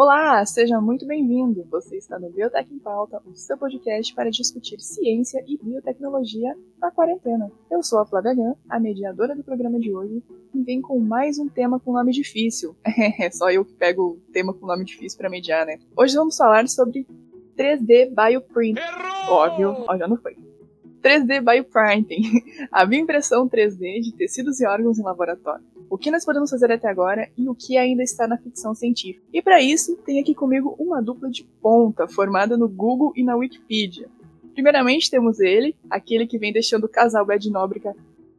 Olá, seja muito bem-vindo. Você está no Biotech em Pauta, o seu podcast para discutir ciência e biotecnologia na quarentena. Eu sou a Flávia Gan, a mediadora do programa de hoje, e vem com mais um tema com nome difícil. É só eu que pego o tema com nome difícil para mediar, né? Hoje vamos falar sobre 3D Bioprint. Errou! Óbvio, ó, já não foi. 3D Bioprinting, a bioimpressão 3D de tecidos e órgãos em laboratório. O que nós podemos fazer até agora e o que ainda está na ficção científica. E para isso, tem aqui comigo uma dupla de ponta formada no Google e na Wikipedia. Primeiramente temos ele, aquele que vem deixando o casal Bad Nóbrega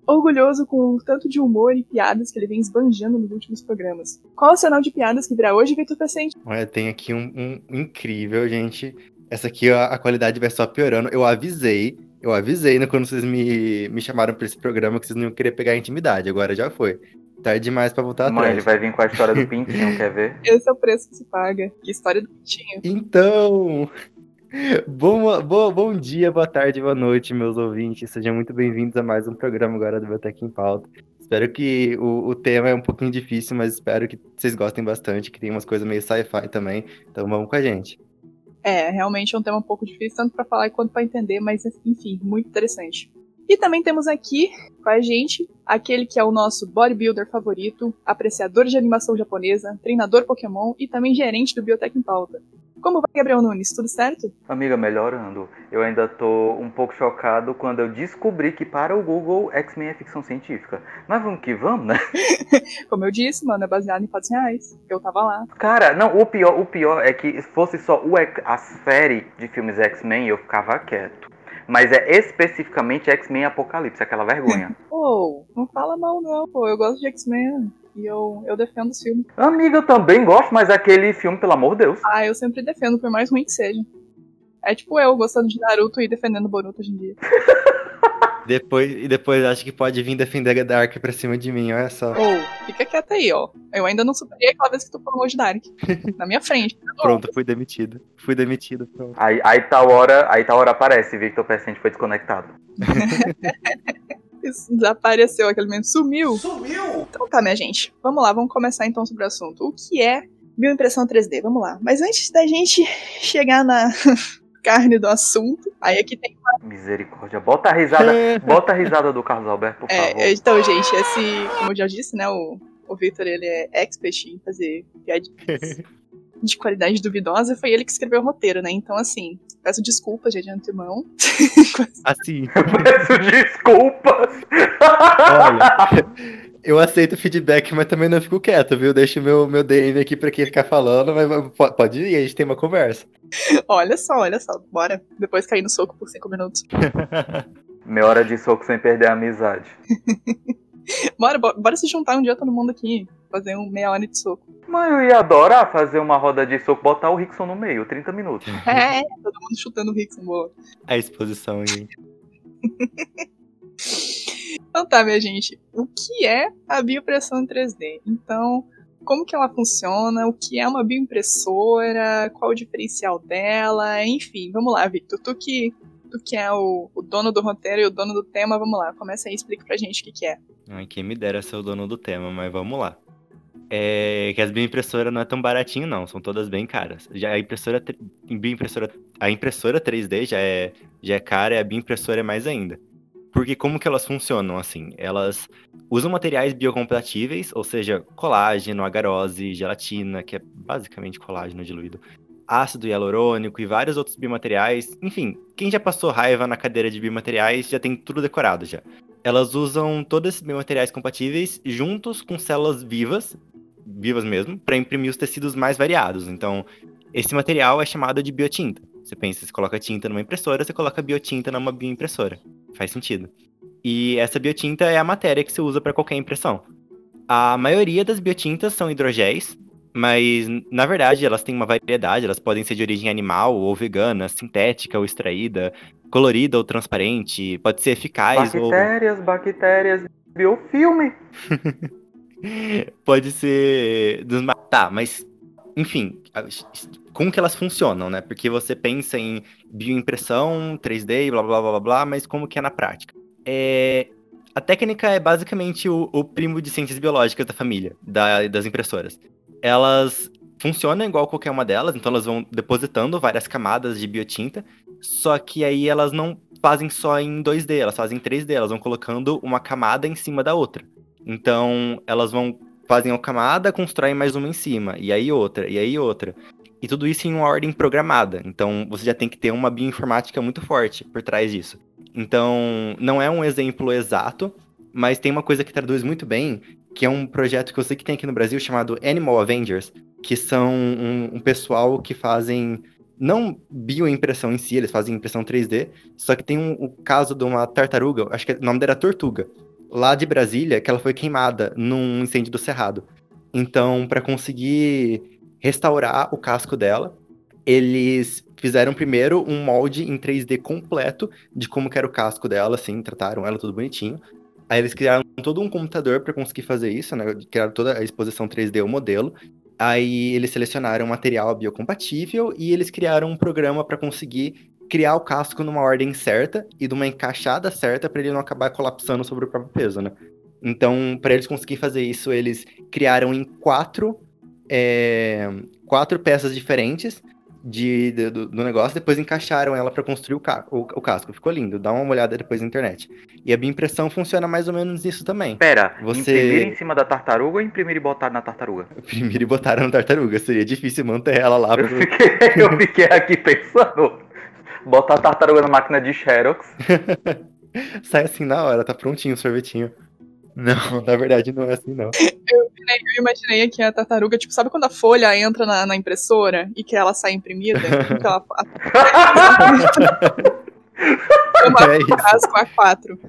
orgulhoso com o tanto de humor e piadas que ele vem esbanjando nos últimos programas. Qual é o sinal de piadas que virá hoje, Vitor Pacente? Olha, tem aqui um, um incrível, gente. Essa aqui a, a qualidade vai só piorando. Eu avisei, eu avisei né, quando vocês me, me chamaram pra esse programa que vocês não iam querer pegar a intimidade. Agora já foi. Tarde demais pra voltar Mãe, atrás. ele vai vir com a história do pintinho, quer ver? Esse é o preço que se paga. Que história do Pitinho. Então, bom, bom, bom dia, boa tarde, boa noite, meus ouvintes. Sejam muito bem-vindos a mais um programa agora do Biotech em Pauta. Espero que o, o tema é um pouquinho difícil, mas espero que vocês gostem bastante, que tem umas coisas meio sci-fi também. Então vamos com a gente. É, realmente é um tema um pouco difícil, tanto para falar quanto para entender, mas enfim, muito interessante. E também temos aqui com a gente aquele que é o nosso bodybuilder favorito, apreciador de animação japonesa, treinador Pokémon e também gerente do Biotech em Pauta. Como vai, Gabriel Nunes? Tudo certo? Amiga, melhorando. Eu ainda tô um pouco chocado quando eu descobri que para o Google X-Men é ficção científica. Mas vamos que vamos, né? Como eu disse, mano, é baseado em fatos reais. Eu tava lá. Cara, não, o pior, o pior é que se fosse só o, a série de filmes X-Men, eu ficava quieto. Mas é especificamente X-Men Apocalipse, aquela vergonha. Pô, não fala mal não, pô. Eu gosto de X-Men e eu, eu defendo os filmes. Amiga, eu também gosto, mas aquele filme, pelo amor de Deus. Ah, eu sempre defendo, por mais ruim que seja. É tipo eu gostando de Naruto e defendendo Boruto hoje em dia. Depois, e depois acho que pode vir defender a Dark pra cima de mim, olha só. Ou, fica quieta aí, ó. Eu ainda não superei aquela vez que tu falou de Dark. Na minha frente. Pronto, fui demitido. Fui demitido, pronto. Aí, aí tal hora, aí tal hora aparece, Victor Pecente foi desconectado. Desapareceu aquele momento. Sumiu. Sumiu! Então tá, minha gente. Vamos lá, vamos começar então sobre o assunto. O que é bioimpressão 3D? Vamos lá. Mas antes da gente chegar na carne do assunto, aí aqui tem Misericórdia. Bota a risada, bota a risada do Carlos Alberto, por favor. É, então, gente, esse, como eu já disse, né, o, o Victor, ele é expert em fazer piadinhas de qualidade duvidosa, foi ele que escreveu o roteiro, né, então, assim, peço desculpas já de antemão. Assim, Peço desculpas. olha, eu aceito feedback, mas também não fico quieto, viu? Deixo meu, meu DM aqui pra quem ficar falando, mas po- pode ir, a gente tem uma conversa. olha só, olha só, bora, depois cair no soco por cinco minutos. Meia hora de soco sem perder a amizade. Bora, bora, bora se juntar um dia todo mundo aqui, fazer um meia hora de soco. Mas eu ia adorar fazer uma roda de soco, botar o Rickson no meio, 30 minutos. É, todo mundo chutando o Rickson, boa. A exposição, gente. Então tá, minha gente. O que é a bioimpressão em 3D? Então, como que ela funciona? O que é uma bioimpressora? Qual o diferencial dela? Enfim, vamos lá, Victor. Tu que, tu que é o, o dono do roteiro e o dono do tema, vamos lá. Começa aí e explica pra gente o que, que é. Ai, quem me dera ser o dono do tema, mas vamos lá. É que as bioimpressoras não é tão baratinho, não. São todas bem caras. Já a impressora, bioimpressora, a impressora 3D já é, já é cara e a bioimpressora é mais ainda. Porque como que elas funcionam, assim? Elas usam materiais biocompatíveis, ou seja, colágeno, agarose, gelatina, que é basicamente colágeno diluído, ácido hialurônico e vários outros biomateriais. Enfim, quem já passou raiva na cadeira de biomateriais já tem tudo decorado já. Elas usam todos esses biomateriais compatíveis juntos com células vivas, vivas mesmo, para imprimir os tecidos mais variados. Então, esse material é chamado de biotinta. Você pensa, você coloca tinta numa impressora, você coloca biotinta numa bioimpressora. Faz sentido. E essa biotinta é a matéria que se usa para qualquer impressão. A maioria das biotintas são hidrogéis, mas na verdade elas têm uma variedade, elas podem ser de origem animal ou vegana, sintética ou extraída, colorida ou transparente, pode ser eficaz ou Bactérias, bactérias, biofilme. pode ser dos tá, mas enfim, como que elas funcionam, né? Porque você pensa em bioimpressão, 3D, blá blá blá blá blá, mas como que é na prática? É, a técnica é basicamente o, o primo de ciências biológicas da família, da- das impressoras. Elas funciona igual qualquer uma delas, então elas vão depositando várias camadas de biotinta, só que aí elas não fazem só em 2D, elas fazem em 3D, elas vão colocando uma camada em cima da outra. Então, elas vão fazem uma camada, constroem mais uma em cima, e aí outra, e aí outra. E tudo isso em uma ordem programada. Então, você já tem que ter uma bioinformática muito forte por trás disso. Então, não é um exemplo exato, mas tem uma coisa que traduz muito bem, que é um projeto que eu sei que tem aqui no Brasil chamado Animal Avengers, que são um, um pessoal que fazem não bioimpressão em si, eles fazem impressão 3D, só que tem um, um caso de uma tartaruga, acho que o nome dela era Tortuga, lá de Brasília, que ela foi queimada num incêndio do Cerrado. Então, para conseguir restaurar o casco dela, eles fizeram primeiro um molde em 3D completo de como era o casco dela, assim, trataram ela tudo bonitinho. Aí eles criaram todo um computador para conseguir fazer isso, né? Criaram toda a exposição 3D, o modelo. Aí eles selecionaram um material biocompatível e eles criaram um programa para conseguir criar o casco numa ordem certa e de uma encaixada certa para ele não acabar colapsando sobre o próprio peso, né? Então, para eles conseguirem fazer isso, eles criaram em quatro, é, quatro peças diferentes de, de do, do, negócio, depois encaixaram ela para construir o, ca o, o, casco. Ficou lindo, dá uma olhada depois na internet. E a impressão funciona mais ou menos nisso também. Pera, Você... imprimir em cima da tartaruga ou imprimir e botar na tartaruga? Imprimir e botar na tartaruga, seria difícil manter ela lá. Eu, fiquei, eu fiquei aqui pensando, botar a tartaruga na máquina de Xerox. Sai assim na hora, tá prontinho o sorvetinho. Não, na verdade não é assim, não. Eu, eu imaginei aqui a tartaruga, tipo, sabe quando a folha entra na, na impressora e que ela sai imprimida? que ela... é isso. com a 4.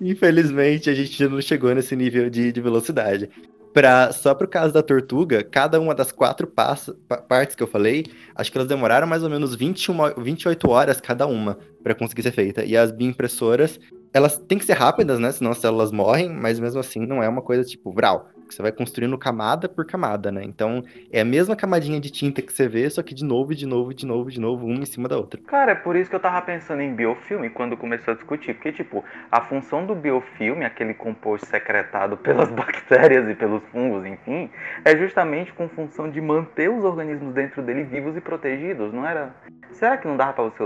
Infelizmente, a gente não chegou nesse nível de, de velocidade. Pra, só pro caso da Tortuga, cada uma das quatro partes que eu falei, acho que elas demoraram mais ou menos 21, 28 horas cada uma para conseguir ser feita. E as bioimpressoras elas têm que ser rápidas, né? Senão as células morrem, mas mesmo assim não é uma coisa tipo vral. Você vai construindo camada por camada, né? Então é a mesma camadinha de tinta que você vê, só que de novo, de novo, de novo, de novo, uma em cima da outra. Cara, é por isso que eu tava pensando em biofilme quando começou a discutir. Porque, tipo, a função do biofilme, aquele composto secretado pelas bactérias e pelos fungos, enfim, é justamente com função de manter os organismos dentro dele vivos e protegidos, não era? Será que não dava pra você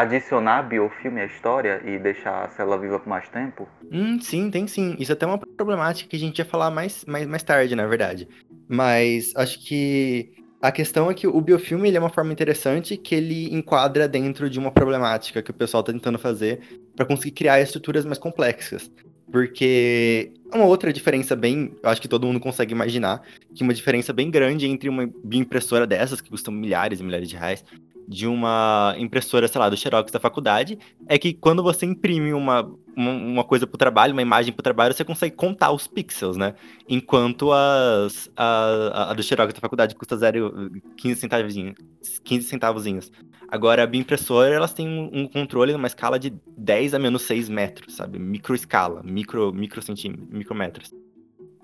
adicionar biofilme à história e deixar a célula viva por mais tempo? Hum, sim, tem sim. Isso é até uma problemática que a gente ia falar mais, mais, mais tarde, na verdade. Mas acho que a questão é que o biofilme ele é uma forma interessante que ele enquadra dentro de uma problemática que o pessoal está tentando fazer para conseguir criar estruturas mais complexas. Porque uma outra diferença bem, acho que todo mundo consegue imaginar, que uma diferença bem grande entre uma bioimpressora dessas, que custam milhares e milhares de reais, de uma impressora, sei lá, do Xerox da faculdade, é que quando você imprime uma, uma, coisa pro trabalho, uma imagem pro trabalho, você consegue contar os pixels, né? Enquanto as, a, a do Xerox da faculdade custa 0, 15 centavos, 15 centavozinhos. Agora, a bioimpressora, elas têm um, um controle numa escala de 10 a menos 6 metros, sabe? Microescala, micro, micro centímetros, micrometros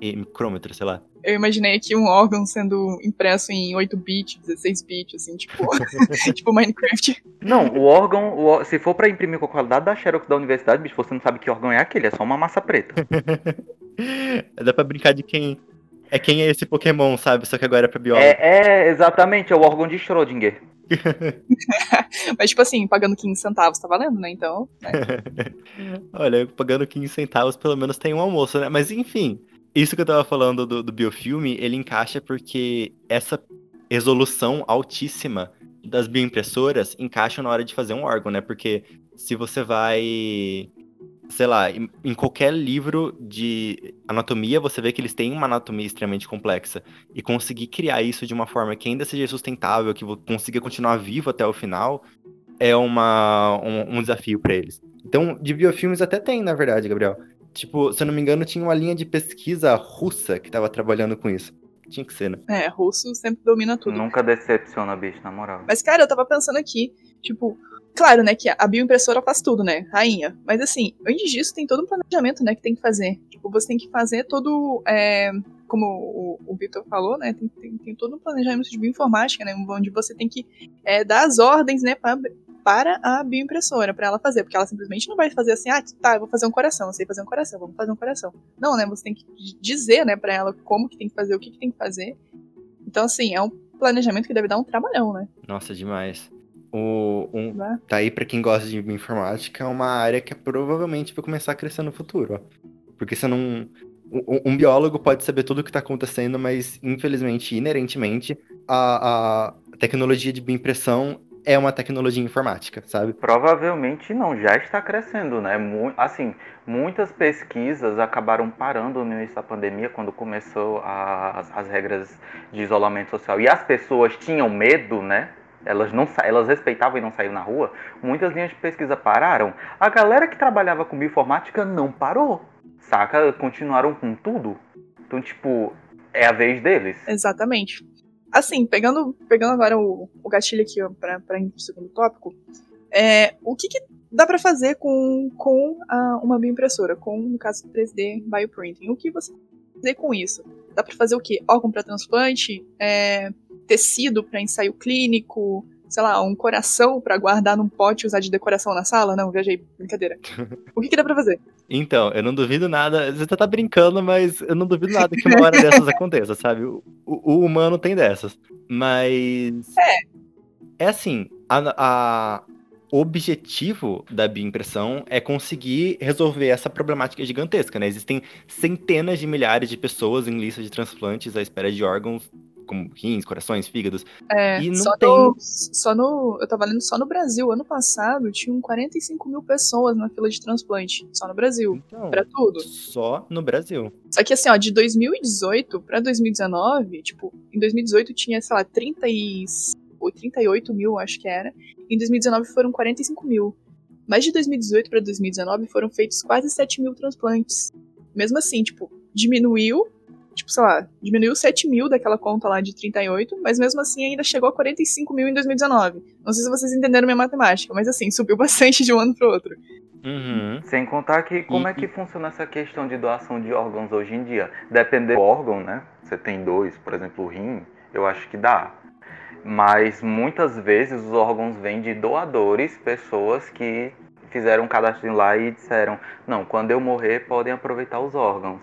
micrômetro, sei lá. Eu imaginei aqui um órgão sendo impresso em 8 bits, 16 bits, assim, tipo, tipo Minecraft. Não, o órgão, o, se for para imprimir com a qualidade da Xerox da universidade, bicho, você não sabe que órgão é aquele, é só uma massa preta. Dá pra brincar de quem é quem é esse Pokémon, sabe? Só que agora é pra biólogo. É, é exatamente, é o órgão de Schrödinger. Mas, tipo assim, pagando 15 centavos tá valendo, né? Então. Né? Olha, pagando 15 centavos pelo menos tem um almoço, né? Mas enfim, isso que eu tava falando do, do biofilme, ele encaixa porque essa resolução altíssima das bioimpressoras encaixa na hora de fazer um órgão, né? Porque se você vai, sei lá, em, em, qualquer livro de anatomia, você vê que eles têm uma anatomia extremamente complexa. E conseguir criar isso de uma forma que ainda seja sustentável, que consiga continuar vivo até o final, é uma, um, um desafio para eles. Então, de biofilmes até tem, na verdade, Gabriel. Tipo, se eu não me engano, tinha uma linha de pesquisa russa que tava trabalhando com isso. Tinha que ser, né? É, russo sempre domina tudo. Nunca decepciona, bicho, na moral. Mas, cara, eu tava pensando aqui, tipo, claro, né, que a bioimpressora faz tudo, né? Rainha. Mas assim, antes disso tem todo um planejamento, né, que tem que fazer. Tipo, você tem que fazer todo. É, como o, o Vitor falou, né? Tem, tem, tem, todo um planejamento de bioinformática, né? Onde você tem que é, dar as ordens, né, pra para a bioimpressora, para ela fazer, porque ela simplesmente não vai fazer assim, ah, tá, eu vou fazer um coração, eu sei fazer um coração, vamos fazer um coração. Não, né, você tem que dizer, né, para ela como que tem que fazer, o que, que tem que fazer, Então, assim, é um planejamento que deve dar um trabalhão, né? Nossa, demais. O, um, Né? tá aí pra quem gosta de informática, é uma área que provavelmente vai começar a crescer no futuro, ó. Porque você não. Um, um biólogo pode saber tudo o que tá acontecendo, mas infelizmente, inerentemente, a, a tecnologia de bioimpressão é uma tecnologia informática, sabe? Provavelmente não, já está crescendo, né? Mu- assim, muitas pesquisas acabaram parando no início da pandemia, quando começou a- as, as regras de isolamento social. E as pessoas tinham medo, né? Elas, não, elas respeitavam e não saíam na rua. Muitas linhas de pesquisa pararam. A galera que trabalhava com bioinformática não parou, saca? Continuaram com tudo. Então, tipo, é a vez deles. Exatamente. Assim, pegando, pegando agora o, o gatilho aqui pra ir pro segundo tópico, é, o que, que dá pra fazer com, com a- uma bioimpressora, com, no caso, 3D Bioprinting? O que você fazer com isso? Dá pra fazer o quê? Órgão pra transplante? É, tecido pra ensaio clínico? Sei lá, um coração pra guardar num pote e usar de decoração na sala? Não, viajei, brincadeira. O que, que dá pra fazer? Então, eu não duvido nada. Você tá brincando, mas eu não duvido nada que uma hora dessas aconteça, sabe? O, o- humano tem dessas. Mas. É. É assim, a, a- o objetivo da bioimpressão é conseguir resolver essa problemática gigantesca, né? Existem centenas de milhares de pessoas em lista de transplantes à espera de órgãos, como rins, corações, fígados. É, E não só, tem- no, só no. Eu tava lendo só no Brasil. Ano passado tinham 45 mil pessoas na fila de transplante. Só no Brasil. Então, Pra tudo. só no Brasil. Só que assim, ó, de 2018 pra 2019, tipo, em 2018 tinha, sei lá, 30 e... ou 38 mil, acho que era. Em 2019 foram 45 mil. Mas de 2018 pra 2019 foram feitos quase 7 mil transplantes. Mesmo assim, tipo, diminuiu, tipo, sei lá, diminuiu 7 mil daquela conta lá de 38, mas mesmo assim ainda chegou a 45 mil em 2019. Não sei se vocês entenderam minha matemática, mas assim, subiu bastante de um ano pro outro. Uhum. Sem contar que como é que funciona essa questão de doação de órgãos hoje em dia? Dependendo do órgão, né? Você tem dois, por exemplo, o rim, eu acho que dá. Mas muitas vezes os órgãos vêm de doadores, pessoas que fizeram um cadastro lá e disseram: não, quando eu morrer podem aproveitar os órgãos.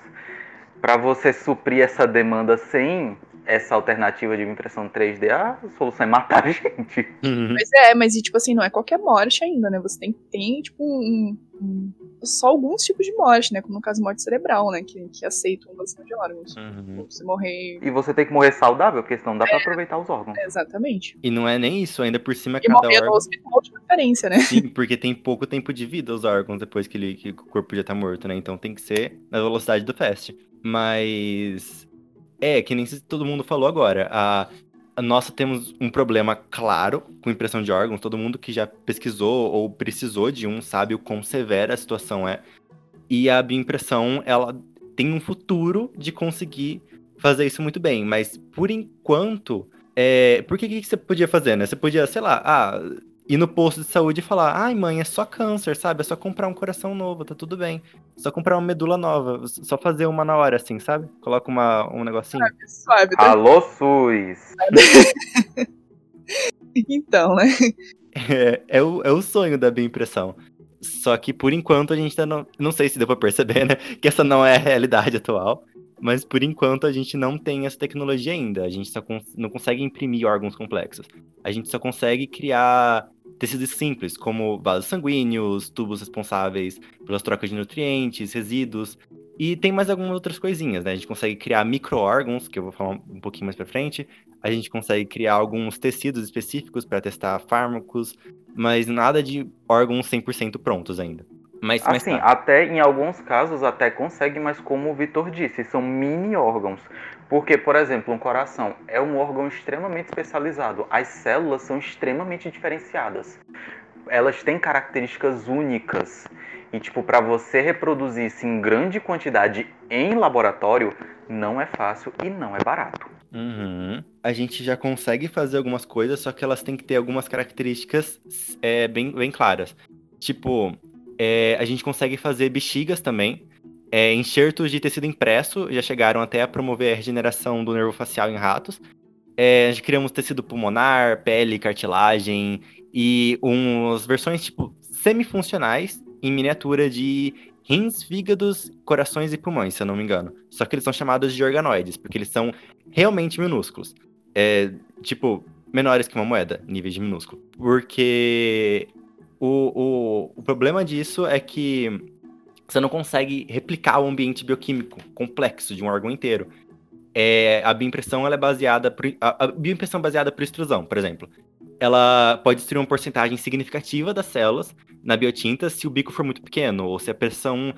Para você suprir essa demanda sem essa alternativa de impressão 3D, a solução é matar a gente. Uhum. Mas é, mas e, tipo assim, não é qualquer morte ainda, né? Você tem, tem tipo, um, um- só alguns tipos de morte, né? Como no caso morte cerebral, né? Que, que aceitam doação de órgãos. Uhum. Você morrer. E você tem que morrer saudável, porque senão não dá para aproveitar os órgãos. Exatamente. E não é nem isso, ainda por cima E cada morrer no órgão. hospital de preferência, né? Sim, porque tem pouco tempo de vida os órgãos depois que, ele, que o corpo já tá morto, né? Então tem que ser na velocidade do fast. Mas. É, que nem todo mundo falou agora. A, a nós temos um problema claro com impressão de órgãos. Todo mundo que já pesquisou ou precisou de um sabe o quão severa a situação é. E a bioimpressão, ela tem um futuro de conseguir fazer isso muito bem. Mas por enquanto. É, por que, que você podia fazer, né? Você podia, sei lá, ah, ir no posto de saúde e falar: ai, mãe, é só câncer, sabe? É só comprar um coração novo, tá tudo bem. É só comprar uma medula nova, só fazer uma na hora, assim, sabe? Coloca uma, um negocinho. Suave. tá? Alô, SUS! Então, né? É, é, o, é o sonho da bioimpressão. Só que por enquanto a gente ainda não. Não sei se deu pra perceber, né? Que essa não é a realidade atual. Mas por enquanto a gente não tem essa tecnologia ainda. A gente só cons- não consegue imprimir órgãos complexos. A gente só consegue criar tecidos simples, como vasos sanguíneos, tubos responsáveis pelas trocas de nutrientes, resíduos. E tem mais algumas outras coisinhas, né? A gente consegue criar micro-órgãos, que eu vou falar um pouquinho mais pra frente. A gente consegue criar alguns tecidos específicos para testar fármacos, mas nada de órgãos 100% prontos ainda. Mas, mas Assim, tá. até em alguns casos até consegue, mas como o Vitor disse, são mini órgãos. Porque, por exemplo, um coração é um órgão extremamente especializado. As células são extremamente diferenciadas. Elas têm características únicas. E, tipo, para você reproduzir isso em grande quantidade em laboratório, não é fácil e não é barato. Uhum. A gente já consegue fazer algumas coisas, só que elas têm que ter algumas características é, bem, bem claras. Tipo, é, a gente consegue fazer bexigas também. É, enxertos de tecido impresso já chegaram até a promover a regeneração do nervo facial em ratos. É, criamos tecido pulmonar, pele, cartilagem e umas versões tipo semifuncionais em miniatura de rins, fígados, corações e pulmões, se eu não me engano. Só que eles são chamados de organoides, porque eles são realmente minúsculos. é, tipo, menores que uma moeda, níveis de minúsculo. Porque o, o, o problema disso é que você não consegue replicar o ambiente bioquímico complexo de um órgão inteiro. É, a bioimpressão ela é baseada por, a, a bioimpressão é baseada por extrusão, por exemplo. Ela pode destruir uma porcentagem significativa das células na biotinta se o bico for muito pequeno ou se a pressão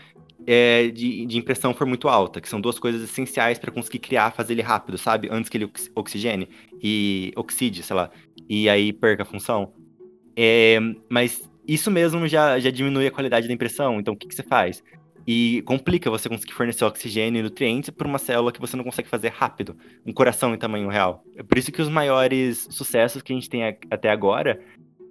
é, de, de, impressão for muito alta, que são duas coisas essenciais para conseguir criar, fazer ele rápido, sabe? Antes que ele oxigene e oxide, sei lá, e aí perca a função. É, mas isso mesmo já, já diminui a qualidade da impressão, então o que, que você faz? E complica você conseguir fornecer oxigênio e nutrientes para uma célula que você não consegue fazer rápido, um coração em tamanho real. É por isso que os maiores sucessos que a gente tem até agora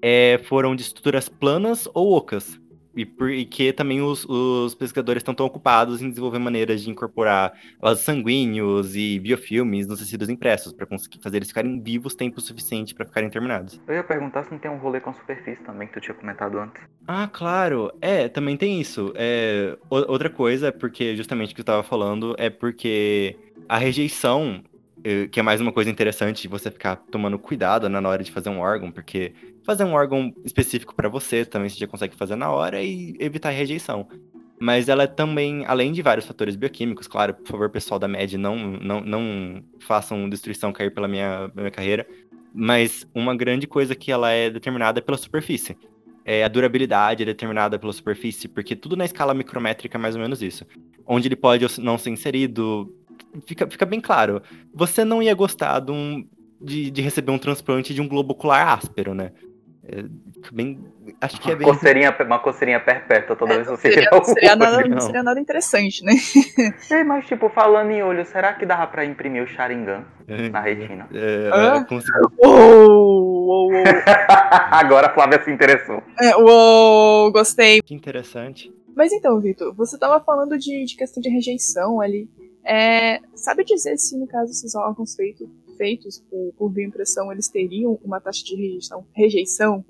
é, foram de estruturas planas ou ocas, e porque também os, os pesquisadores estão tão ocupados em desenvolver maneiras de incorporar vasos sanguíneos e biofilmes nos tecidos impressos, para conseguir fazer eles ficarem vivos tempo suficiente para ficarem terminados. Eu ia perguntar se não tem um rolê com a superfície também, que tu tinha comentado antes. Ah, claro. É, também tem isso. É, outra coisa, porque justamente o que eu estava falando, é porque a rejeição que é mais uma coisa interessante você ficar tomando cuidado na hora de fazer um órgão, porque fazer um órgão específico para você também você já consegue fazer na hora e evitar rejeição. Mas ela é também, além de vários fatores bioquímicos, claro, por favor, pessoal da MED, não, não, não façam destruição cair pela minha, minha carreira, mas uma grande coisa que ela é determinada pela superfície. É, a durabilidade é determinada pela superfície, porque tudo na escala micrométrica é mais ou menos isso. Onde ele pode não ser inserido, fica, fica bem claro. Você não ia gostar de, um, de, de receber um transplante de um globo ocular áspero, né? É, bem, acho que é bem. Coceirinha, uma coceirinha perpétua toda é, vez que você seria, não seria, nada, não seria nada interessante, né? É, mas, tipo, falando em olho, será que dava pra imprimir o Sharingan é, na retina? É, ah? uou, uou, uou. Agora a Flávia se interessou. É, uou, gostei. Que interessante. Mas então, Vitor, você tava falando de, de questão de rejeição ali. É, sabe dizer se, no caso, esses órgãos feito, feitos por, por bioimpressão, eles teriam uma taxa de rejeição, rejeição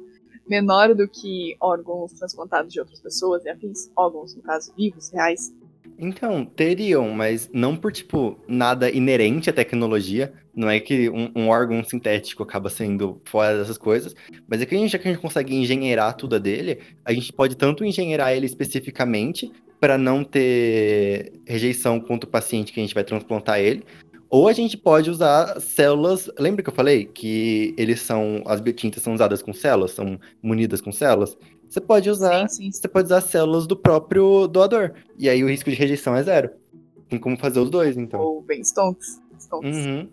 menor do que órgãos transplantados de outras pessoas e afins? Órgãos, no caso, vivos, reais? Então, teriam, mas não por, tipo, nada inerente à tecnologia. Não é que um, um, órgão sintético acaba sendo fora dessas coisas, mas é que a gente, já que a gente consegue engenheirar tudo dele, a gente pode tanto engenheirar ele especificamente para não ter rejeição contra o paciente que a gente vai transplantar ele. Ou a gente pode usar células. Lembra que eu falei que eles são. As biotintas são usadas com células, são munidas com células? Você pode usar. Sim, sim. Você pode usar células do próprio doador. E aí o risco de rejeição é zero. Tem como fazer os dois, então. Ou bem stonks. Uhum.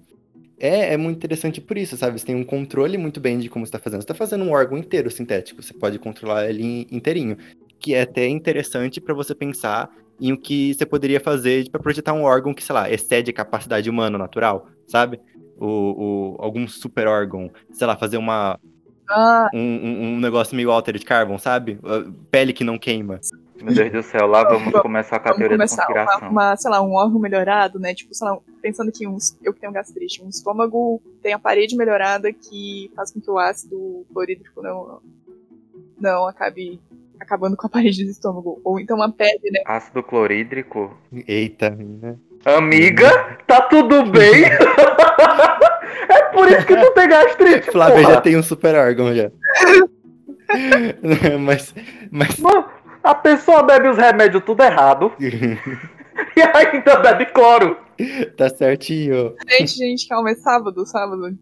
É, é muito interessante por isso, sabe? Você tem um controle muito bem de como você está fazendo. Você está fazendo um órgão inteiro sintético, você pode controlar ele inteirinho que é até interessante para você pensar em o que você poderia fazer para projetar um órgão que, sei lá, excede a capacidade humana natural, sabe? O, o algum super órgão, sei lá, fazer uma ah. um, um, negócio meio altered carbon, sabe? Pele que não queima. Meu Deus do céu, lá vamos começar com a teoria da conspiração. Uma, uma, sei lá, um órgão melhorado, né? Tipo, sei lá, pensando que um, eu que tenho gastrite, um estômago tem a parede melhorada que faz com que o ácido clorídrico não, não acabe acabando com a parede do estômago. Ou então uma pele, né? Ácido clorídrico. Eita, né? Amiga, tá tudo bem? é por isso que tu tem gastrite. Flávia porra. já tem um super órgão já. mas, mas. Mano, a pessoa bebe os remédios tudo errado. e ainda bebe cloro. Tá certinho. Gente, gente, calma, é sábado, sábado.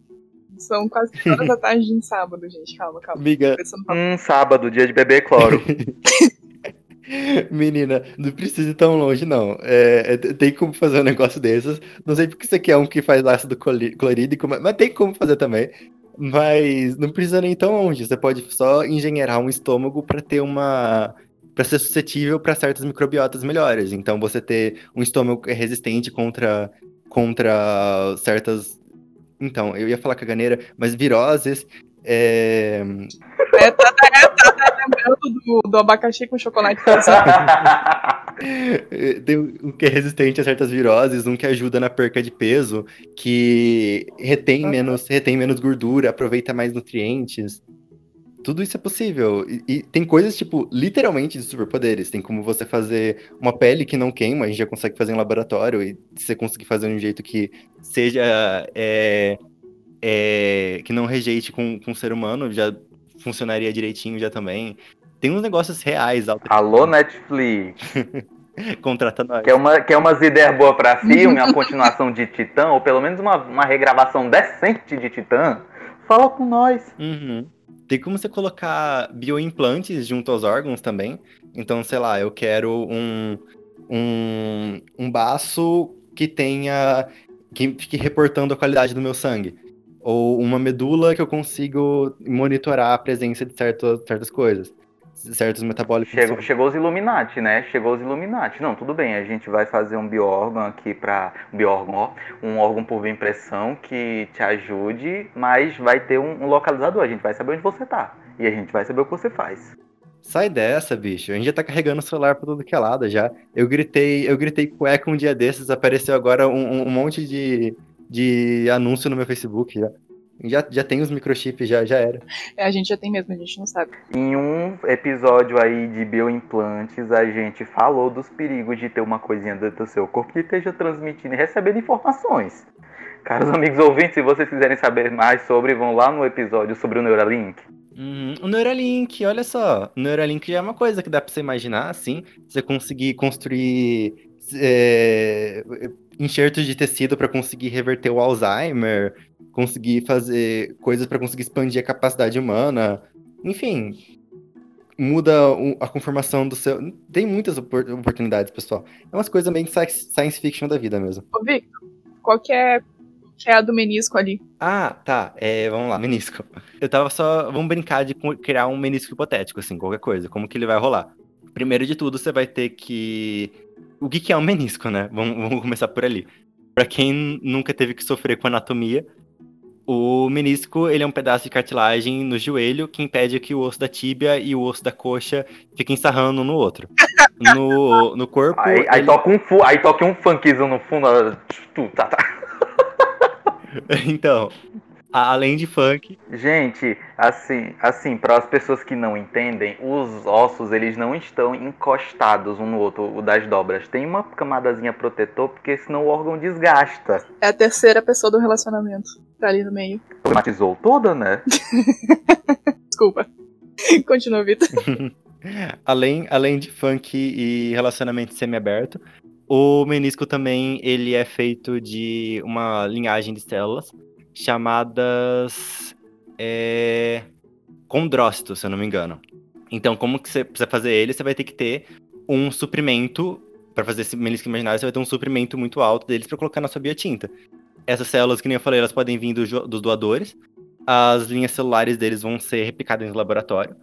São quase horas da tarde de um sábado, gente. Calma, calma. Amiga. Um sábado, dia de beber cloro. Menina, não precisa ir tão longe, não. É, é, tem como fazer um negócio desses. Não sei porque você quer um que faz ácido clorídrico, mas, mas tem como fazer também. Mas não precisa nem tão longe. Você pode só engenheirar um estômago para ter uma. para ser suscetível para certas microbiotas melhores. Então você ter um estômago resistente contra, contra certas então, eu ia falar caganeira, mas viroses. É... É, tá, tá, é, tá, tá lembrando do, do abacaxi com chocolate. Tem um que é resistente a certas viroses, um que ajuda na perca de peso, que retém, uhum. menos, retém menos gordura, aproveita mais nutrientes. Tudo isso é possível. E, e, tem coisas, tipo, literalmente de superpoderes. Tem como você fazer uma pele que não queima, a gente já consegue fazer em laboratório, e você conseguir fazer de um jeito que seja é, é, que não rejeite com, com o ser humano, já funcionaria direitinho já também. Tem uns negócios reais. Alô, Netflix. Contrata nós. Quer, uma, quer umas ideias boas pra filme, a continuação de Titã, ou pelo menos uma, uma regravação decente de Titã? Fala com nós. Uhum. Tem como você colocar bioimplantes junto aos órgãos também. Então, sei lá, eu quero um, um, um baço que tenha. que fique reportando a qualidade do meu sangue. Ou uma medula que eu consigo monitorar a presença de certas, certas coisas certos metabólicos. Chegou, chegou os Illuminati, né? Chegou os Illuminati. Não, tudo bem, a gente vai fazer um biórgão aqui para biórgão, ó, um órgão por impressão que te ajude, mas vai ter um, um, localizador. A gente vai saber onde você tá e a gente vai saber o que você faz. Sai dessa, bicho. A gente já tá carregando o celular pra tudo que é lado já. Eu gritei, eu gritei cueca um dia desses, apareceu agora um, um monte de, de anúncio no meu Facebook já. Já, já tem os microchips, já, já era. É, a gente já tem mesmo, a gente não sabe. Em um episódio aí de bioimplantes, a gente falou dos perigos de ter uma coisinha dentro do seu corpo que esteja transmitindo e recebendo informações. Caros amigos ouvintes, se vocês quiserem saber mais sobre, vão lá no episódio sobre o Neuralink. Uhum. O Neuralink, olha só. O Neuralink já é uma coisa que dá pra você imaginar, assim. Você conseguir construir é, enxertos de tecido para conseguir reverter o Alzheimer, conseguir fazer coisas para conseguir expandir a capacidade humana. Enfim, muda a conformação do seu. Tem muitas oportunidades, pessoal. É umas coisas meio science fiction da vida mesmo. Ô, Victor, qual que é, que é a do menisco ali? Ah, tá. É, vamos lá, menisco. Eu tava só. Vamos brincar de criar um menisco hipotético, assim, qualquer coisa. Como que ele vai rolar? Primeiro de tudo, você vai ter que. O que, que é um menisco, né? Vamos, vamos começar por ali. Para quem nunca teve que sofrer com anatomia, o menisco, ele é um pedaço de cartilagem no joelho que impede que o osso da tíbia e o osso da coxa fiquem sarrando um no outro. No, no corpo. Aí, aí toca um, aí toca um funkzão no fundo. Tá, tá. então, além de funk. Gente, assim, assim, para as pessoas que não entendem, os ossos eles não estão encostados um no outro, o das dobras. Tem uma camadazinha protetor, porque senão o órgão desgasta. É a terceira pessoa do relacionamento. Tá ali no meio. Matizou toda, né? Desculpa. Continua, Vitor. além, além de funk e relacionamento semi-aberto, o menisco também ele é feito de uma linhagem de células chamadas é, se eu não me engano. Então, como que você precisa fazer ele? Você vai ter que ter um suprimento para fazer esse menisco imaginário, você vai ter um suprimento muito alto deles para colocar na sua biotinta. Essas células, que nem eu falei, elas podem vir do, dos doadores. As linhas celulares deles vão ser replicadas no laboratório.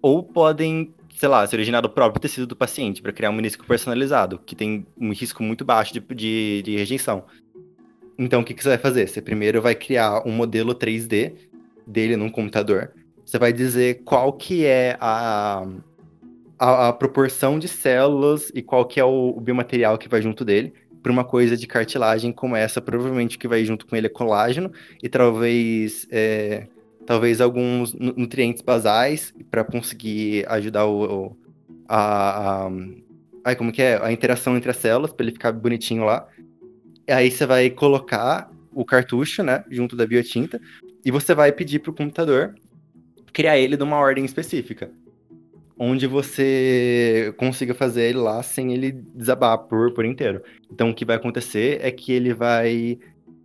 Ou podem, sei lá, se originar do próprio tecido do paciente para criar um menisco personalizado, que tem um risco muito baixo de, de, de rejeição. Então, o que, que você vai fazer? Você primeiro vai criar um modelo 3D dele num computador. Você vai dizer qual que é a, a, a proporção de células e qual que é o, o biomaterial que vai junto dele. Para uma coisa de cartilagem como essa, provavelmente o que vai junto com ele é colágeno e talvez é, talvez alguns nutrientes basais para conseguir ajudar o, o a, a, como que é a interação entre as células para ele ficar bonitinho lá. Aí você vai colocar o cartucho, né, junto da biotinta, e você vai pedir para o computador criar ele numa ordem específica, onde você consiga fazer ele lá sem ele desabar por, por inteiro. Então o que vai acontecer é que ele vai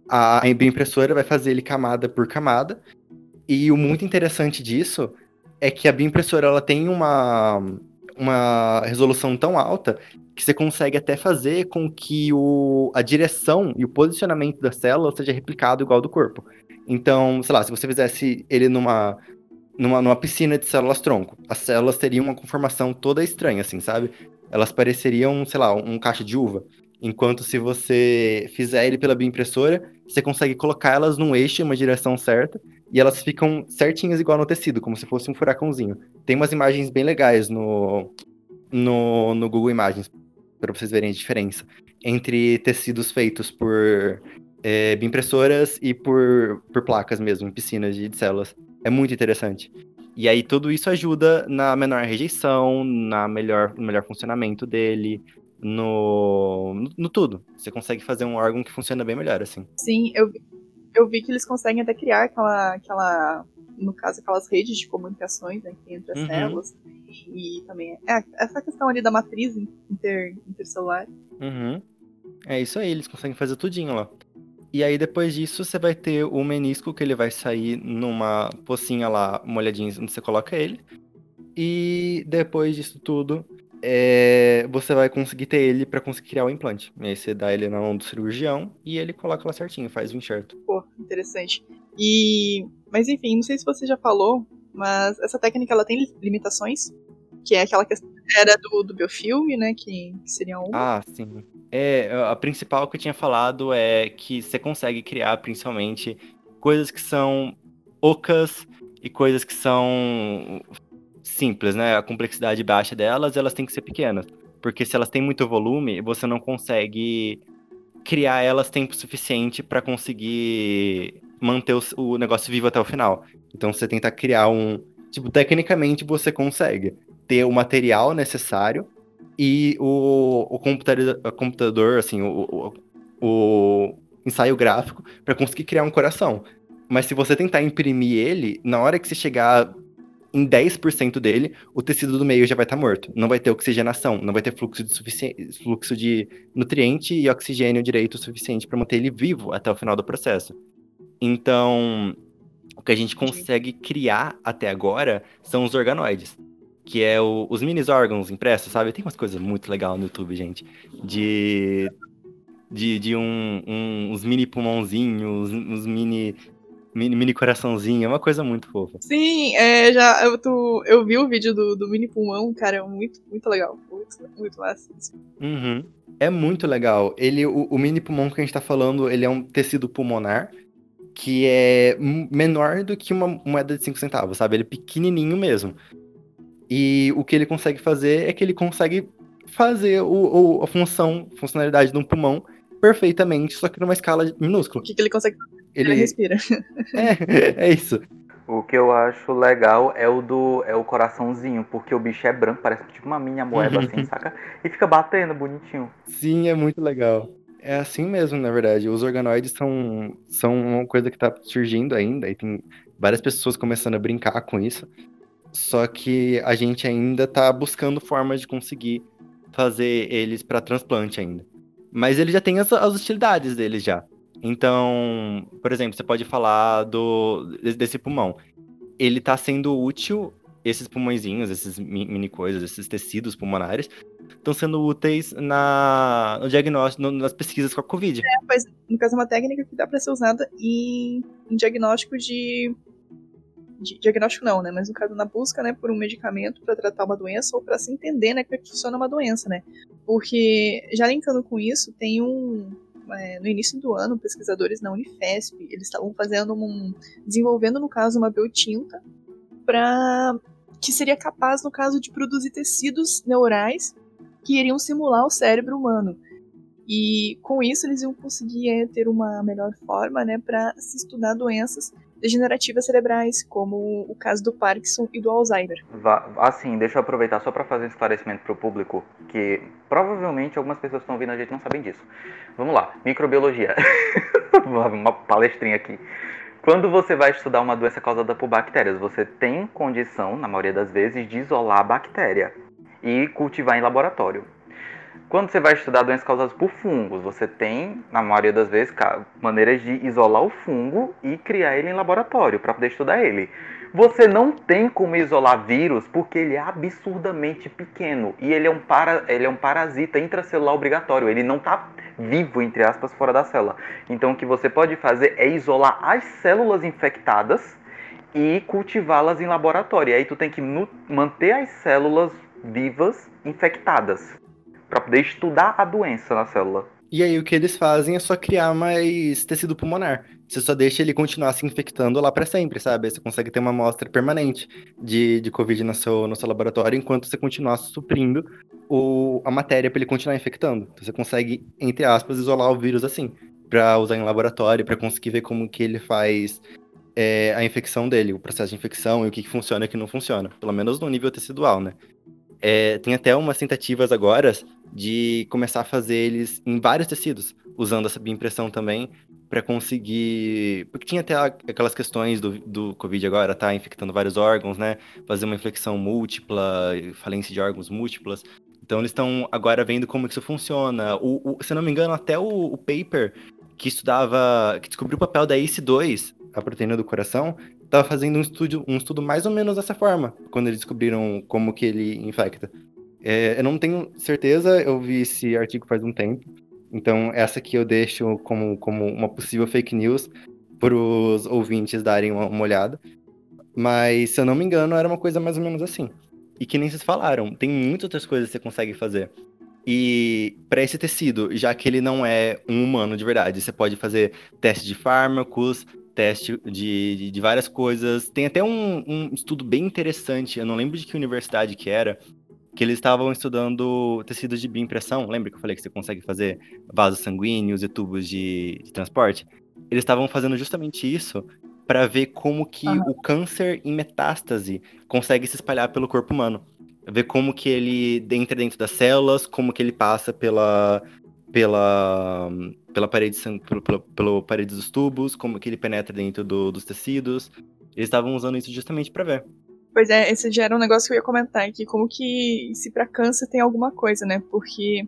a, a impressora vai fazer ele camada por camada, e o muito interessante disso é que a bioimpressora ela tem uma uma resolução tão alta que você consegue até fazer com que o, a direção e o posicionamento da célula seja replicado igual do corpo. Então, sei lá, se você fizesse ele numa, numa, numa piscina de células tronco, as células teriam uma conformação toda estranha, assim, sabe? Elas pareceriam, sei lá, um caixa de uva. Enquanto se você fizer ele pela bioimpressora, você consegue colocar elas num eixo, em uma direção certa, e elas ficam certinhas igual no tecido, como se fosse um furacãozinho. Tem umas imagens bem legais no, no, no Google Imagens, para vocês verem a diferença entre tecidos feitos por é, bioimpressoras e por, por placas mesmo, em piscinas de, de células. É muito interessante. E aí tudo isso ajuda na menor rejeição, na melhor, no melhor funcionamento dele, no, no, no, tudo. Você consegue fazer um órgão que funciona bem melhor, assim. Sim, eu, eu vi que eles conseguem até criar aquela, aquela no caso, aquelas redes de comunicações né, entre as uhum. células. E, e também é, essa questão ali da matriz inter, intercelular. Uhum. É isso aí, eles conseguem fazer tudinho lá. E aí depois disso você vai ter o menisco que ele vai sair numa pocinha lá, molhadinha, onde você coloca ele. E depois disso tudo, é, você vai conseguir ter ele para conseguir criar o implante. E aí você dá ele na mão do cirurgião e ele coloca lá certinho, faz o enxerto. Pô, interessante. E, mas enfim, não sei se você já falou, mas essa técnica ela tem limitações, que é aquela questão era do, do biofilme, né, que, que seria um. Ah, sim. É, a principal que eu tinha falado é que você consegue criar principalmente coisas que são ocas e coisas que são simples, né? A complexidade baixa delas, elas têm que ser pequenas. Porque se elas têm muito volume, você não consegue criar elas tempo suficiente para conseguir manter o, negócio vivo até o final. Então você tenta criar um. Tipo, tecnicamente você consegue ter o material necessário e o, o computador, computador assim, o, o, o ensaio gráfico para conseguir criar um coração. Mas se você tentar imprimir ele, na hora que você chegar em 10% dele, o tecido do meio já vai estar tá morto. Não vai ter oxigenação, não vai ter fluxo de, fluxo de nutriente e oxigênio direito suficiente para manter ele vivo até o final do processo. Então, o que a gente consegue criar até agora são os organoides, que é o, os mini órgãos impressos, sabe? Tem umas coisas muito legais no YouTube, gente, de de, de um, um, uns mini pulmãozinhos, uns mini mini, mini coraçãozinho, é uma coisa muito fofa. Sim, é, já eu, tu, eu vi o vídeo do, do mini pulmão, cara, é muito, muito legal, muito, muito massa. Uhum. É muito legal. Ele, o, o mini pulmão que a gente tá falando, ele é um tecido pulmonar que é menor do que uma moeda de 5 centavos, sabe? Ele é pequenininho mesmo. E o que ele consegue fazer é que ele consegue fazer o, o a função, funcionalidade de um pulmão perfeitamente, só que numa escala minúscula. O que, que ele consegue fazer? Ele, respira. É, é isso. O que eu acho legal é o do é o coraçãozinho, porque o bicho é branco, parece tipo uma minha moeda assim, saca? E fica batendo bonitinho. Sim, é muito legal. É assim mesmo, na verdade. Os organoides são, são uma coisa que tá surgindo ainda, e tem várias pessoas começando a brincar com isso. Só que a gente ainda tá buscando formas de conseguir fazer eles para transplante ainda. Mas ele já tem as, as utilidades deles já. Então, por exemplo, você pode falar do desse pulmão. Ele está sendo útil, esses pulmõezinhos, esses mini coisas, esses tecidos pulmonares, estão sendo úteis na, no diagnóstico, no, nas pesquisas com a Covid. É, mas no caso é uma técnica que dá para ser usada em, em diagnóstico de, de, diagnóstico não, né? Mas no caso na busca, né, por um medicamento para tratar uma doença ou para se entender, né, que funciona uma doença, né? Porque já linkando com isso, tem um é, no início do ano, pesquisadores na Unifesp, eles estavam fazendo um, desenvolvendo no caso uma biotinta para que seria capaz no caso de produzir tecidos neurais que iriam simular o cérebro humano. E com isso eles iam conseguir é, ter uma melhor forma, né, para se estudar doenças degenerativas cerebrais, como o caso do Parkinson e do Alzheimer. Assim, deixa eu aproveitar só para fazer um esclarecimento para o público, que provavelmente algumas pessoas que estão ouvindo a gente não sabem disso. Vamos lá, microbiologia. uma palestrinha aqui. Quando você vai estudar uma doença causada por bactérias, você tem condição, na maioria das vezes, de isolar a bactéria e cultivar em laboratório. Quando você vai estudar doenças causadas por fungos, você tem, na maioria das vezes, maneiras de isolar o fungo e criar ele em laboratório para poder estudar ele. Você não tem como isolar vírus porque ele é absurdamente pequeno e ele é um, para, ele é um parasita intracelular obrigatório. Ele não está vivo, entre aspas, fora da célula. Então o que você pode fazer é isolar as células infectadas e cultivá-las em laboratório. E aí tu tem que manter as células vivas infectadas para poder estudar a doença na célula. E aí o que eles fazem é só criar mais tecido pulmonar. Você só deixa ele continuar se infectando lá para sempre, sabe? Você consegue ter uma amostra permanente de, de Covid no seu, no seu laboratório enquanto você continuar suprindo o, a matéria para ele continuar infectando. Então, você consegue, entre aspas, isolar o vírus assim, para usar em laboratório, para conseguir ver como que ele faz é, a infecção dele, o processo de infecção e o que, que funciona e o que não funciona. Pelo menos no nível tecidual, né? É, tem até umas tentativas agora de começar a fazer eles em vários tecidos, usando essa bioimpressão também, para conseguir. Porque tinha até aquelas questões do, do Covid agora, tá infectando vários órgãos, né? Fazer uma infecção múltipla, falência de órgãos múltiplas. Então eles estão agora vendo como isso funciona. O, o, se não me engano, até o, o, paper que estudava, que descobriu o papel da ACE2, a proteína do coração, estava fazendo um estudo, um estudo mais ou menos dessa forma, quando eles descobriram como que ele infecta. É, eu não tenho certeza, eu vi esse artigo faz um tempo, então, essa aqui eu deixo como, como uma possível fake news para os ouvintes darem uma, uma, olhada. Mas, se eu não me engano, era uma coisa mais ou menos assim. E que nem vocês falaram, tem muitas outras coisas que você consegue fazer. E para esse tecido, já que ele não é um humano de verdade, você pode fazer teste de fármacos, teste de, de, de várias coisas. Tem até um, um estudo bem interessante, eu não lembro de que universidade que era, que eles estavam estudando tecidos de bioimpressão. Lembra que eu falei que você consegue fazer vasos sanguíneos e tubos de, de transporte? Eles estavam fazendo justamente isso para ver como que uhum. o câncer em metástase consegue se espalhar pelo corpo humano. Ver como que ele entra dentro das células, como que ele passa pela pela pela parede pelo, pelo, pelo parede dos tubos, como que ele penetra dentro do, dos tecidos. Eles estavam usando isso justamente para ver. Pois é, esse já era um negócio que eu ia comentar aqui, como que se para câncer tem alguma coisa, né? Porque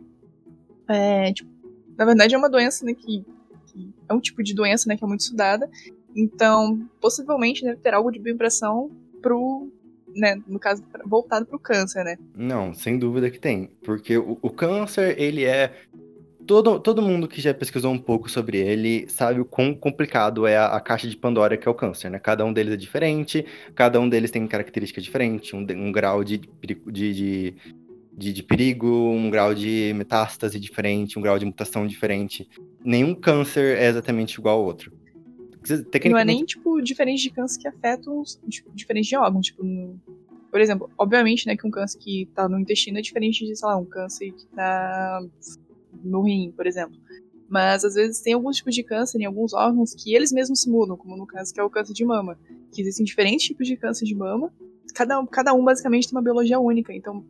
é, tipo, na verdade é uma doença né, que, que, é um tipo de doença né, que é muito estudada, então possivelmente deve ter algo de bioimpressão pro né, no caso voltado para o câncer, né? Não, sem dúvida que tem, porque o, o câncer ele é todo, todo mundo que já pesquisou um pouco sobre ele sabe o quão complicado é a, a, caixa de Pandora que é o câncer, né? Cada um deles é diferente, cada um deles tem característica diferente, um, um grau de, de, de, de, de perigo, um grau de metástase diferente, um grau de mutação diferente. Nenhum câncer é exatamente igual ao outro. Tecnicamente... Não é nem, tipo, diferente de câncer que afetam tipo, diferente de órgãos, tipo, no... por exemplo, obviamente, né, que um câncer que tá no intestino é diferente de, sei lá, um câncer que tá no rim, por exemplo. Mas às vezes tem alguns tipos de câncer em alguns órgãos que eles mesmos se mudam, como no caso que é o câncer de mama. Que existem diferentes tipos de câncer de mama, cada, cada um basicamente tem uma biologia única. Então,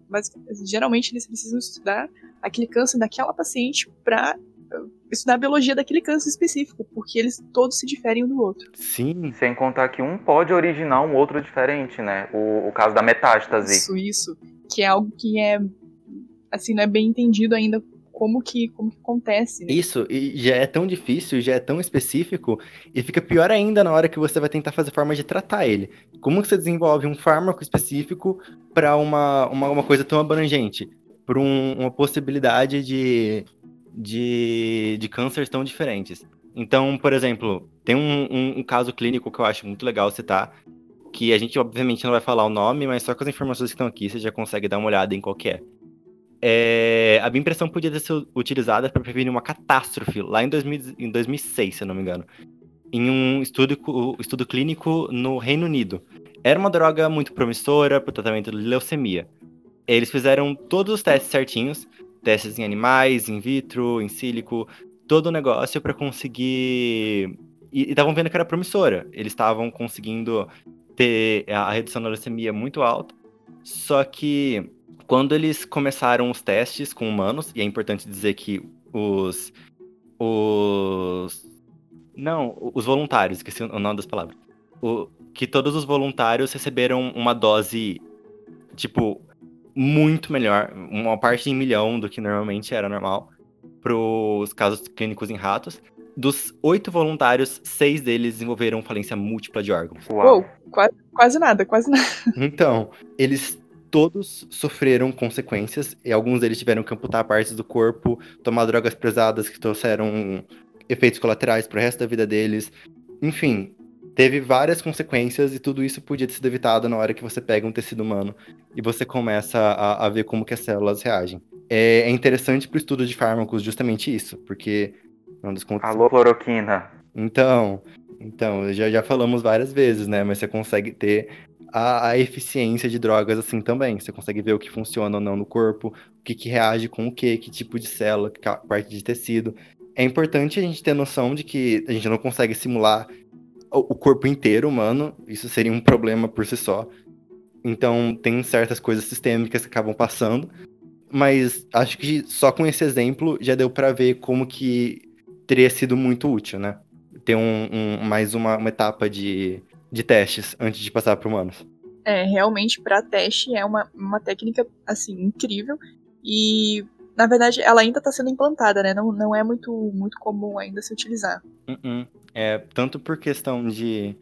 geralmente eles precisam estudar aquele câncer daquela paciente para eh, estudar a biologia daquele câncer específico, porque eles todos se diferem um do outro. Sim. Sem contar que um pode originar um outro diferente, né? O, o caso da metástase. Isso, isso. Que é algo que é, assim, não é bem entendido ainda como que, como que acontece. Né? Isso, e já é tão difícil, já é tão específico, e fica pior ainda na hora que você vai tentar fazer forma de tratar ele. Como que você desenvolve um fármaco específico para uma, uma, uma, coisa tão abrangente? Para um, uma possibilidade de, de, de cânceres tão diferentes. Então, por exemplo, tem um, um, um caso clínico que eu acho muito legal citar, que a gente obviamente não vai falar o nome, mas só com as informações que estão aqui você já consegue dar uma olhada em qual é é, a bioimpressão podia ter sido utilizada para prevenir uma catástrofe lá em, 2000, em 2006, se eu não me engano, em um estudo, estudo clínico no Reino Unido. Era uma droga muito promissora para o tratamento de leucemia. Eles fizeram todos os testes certinhos, testes em animais, in vitro, em sílico, todo o negócio para conseguir. E estavam vendo que era promissora. Eles estavam conseguindo ter a redução da leucemia muito alta. Só que quando eles começaram os testes com humanos, e é importante dizer que os. Os. Não, os voluntários, esqueci o nome das palavras. O, que todos os voluntários receberam uma dose, tipo, muito melhor, uma parte em milhão do que normalmente era normal, para os casos clínicos em ratos. Dos oito voluntários, seis deles desenvolveram falência múltipla de órgãos. Uau, quase, quase nada, quase nada. Então, eles todos sofreram consequências e alguns deles tiveram que amputar partes do corpo, tomar drogas pesadas que trouxeram efeitos colaterais para o resto da vida deles. Enfim, teve várias consequências e tudo isso podia ter sido evitado na hora que você pega um tecido humano e você começa a, a ver como que as células reagem. É, é interessante para o estudo de fármacos justamente isso, porque... Não contas... Alô, cloroquina. Então, então, já, já falamos várias vezes, né? Mas você consegue ter a, a, eficiência de drogas assim também. Você consegue ver o que funciona ou não no corpo, o que, que reage com o que, que tipo de célula, que parte de tecido. É importante a gente ter noção de que a gente não consegue simular o, o corpo inteiro humano, isso seria um problema por si só. Então, tem certas coisas sistêmicas que acabam passando, mas acho que só com esse exemplo já deu para ver como que teria sido muito útil, né? Ter um, um- mais uma, uma etapa de, de testes antes de passar para humanos. É, realmente, para teste é uma, uma técnica, assim, incrível. E, na verdade, ela ainda está sendo implantada, né? Não, não é muito, muito comum ainda se utilizar. Uh-uh. É, tanto por questão de.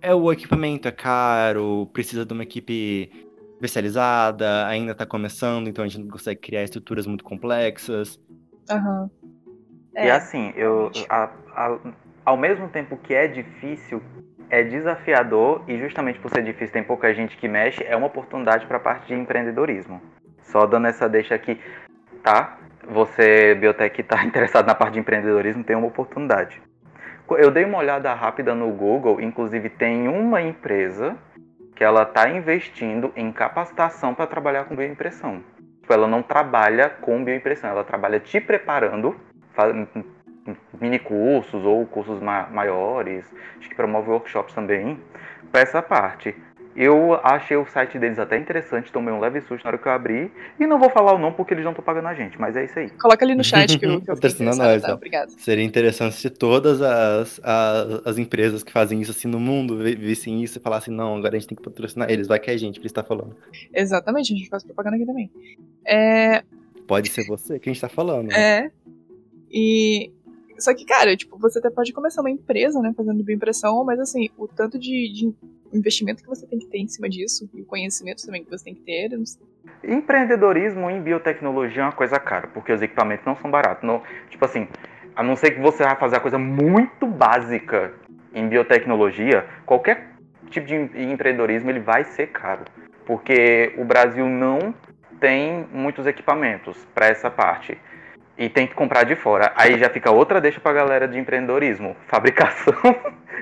É, o equipamento é caro, precisa de uma equipe especializada, ainda tá começando, então a gente não consegue criar estruturas muito complexas. Aham. E É, assim, eu, a- a- ao mesmo tempo que é difícil, é desafiador e justamente por ser difícil, tem pouca gente que mexe, é uma oportunidade para a parte de empreendedorismo. Só dando essa deixa aqui, tá? Você, biotech, está interessado na parte de empreendedorismo, tem uma oportunidade. Eu dei uma olhada rápida no Google, inclusive tem uma empresa que ela está investindo em capacitação para trabalhar com bioimpressão. Tipo, ela não trabalha com bioimpressão, ela trabalha te preparando, mini cursos ou cursos ma- maiores, acho que promove workshops também, para essa parte. Eu achei o site deles até interessante, tomei um leve susto na hora que eu abri, e não vou falar o nome porque eles não estão pagando a gente, mas é isso aí. Coloca ali no chat que eu, que eu nós, tá? ó. Obrigada. Seria interessante se todas as, as, as empresas que fazem isso assim no mundo vi- vissem isso e falassem, não, agora a gente tem que patrocinar eles, vai que é a gente que está falando. Exatamente, a gente faz propaganda aqui também. É, Pode ser você que a gente tá falando. né? é. E. Só que, cara, tipo, você até pode começar uma empresa, né, fazendo bioimpressão, mas assim, o tanto de, de investimento que você tem que ter em cima disso, e o conhecimento também que você tem que ter, não sei. Empreendedorismo em biotecnologia é uma coisa cara, porque os equipamentos não são baratos. Não, tipo assim, a não ser que você vai fazer a coisa muito básica em biotecnologia, qualquer tipo de em- empreendedorismo ele vai ser caro, porque o Brasil não tem muitos equipamentos para essa parte e tem que comprar de fora. Aí já fica outra deixa para galera de empreendedorismo, fabricação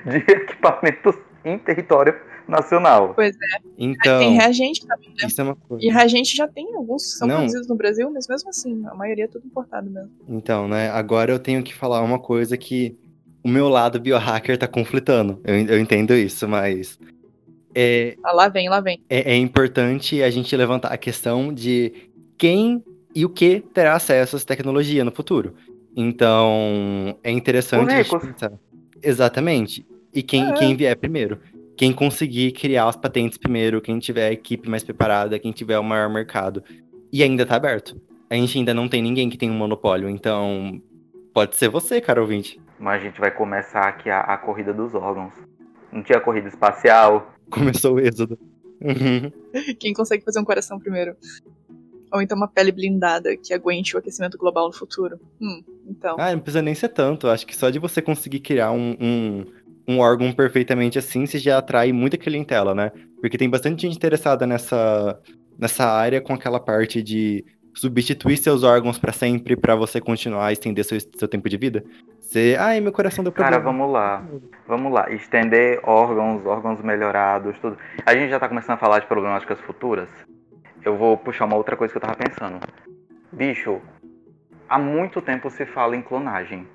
de equipamentos em território nacional. Pois é, Então, tem reagente também, né? isso é uma coisa. E reagente já tem alguns que são Não. produzidos no Brasil, mas mesmo assim, a maioria é tudo importado mesmo. Então, né, agora eu tenho que falar uma coisa que o meu lado biohacker tá conflitando. Eu, eu entendo isso, mas é, Ah, lá vem, lá vem. é, é importante a gente levantar a questão de quem e o que terá acesso a essa tecnologia no futuro. Então, é interessante pensar. Exatamente. E quem, É. quem vier primeiro. Quem conseguir criar as patentes primeiro, quem tiver a equipe mais preparada, quem tiver o maior mercado. E ainda tá aberto. A gente ainda não tem ninguém que tem um monopólio, então pode ser você, cara ouvinte. Mas a gente vai começar aqui a, a corrida dos órgãos. Não tinha corrida espacial. Começou o êxodo. Uhum. Quem consegue fazer um coração primeiro? Ou então uma pele blindada que aguente o aquecimento global no futuro? Hum, então. Ah, não precisa nem ser tanto. Acho que só de você conseguir criar um, um, um órgão perfeitamente assim, você já atrai muita clientela, né? Porque tem bastante gente interessada nessa, nessa área com aquela parte de substituir seus órgãos pra sempre pra você continuar a estender seu, seu tempo de vida. Você, ai, meu coração deu Cara, problema. vamos lá. Vamos lá. Estender órgãos, órgãos melhorados, tudo. A gente já tá começando a falar de problemáticas futuras. Eu vou puxar uma outra coisa que eu tava pensando. Bicho, há muito tempo se fala em clonagem.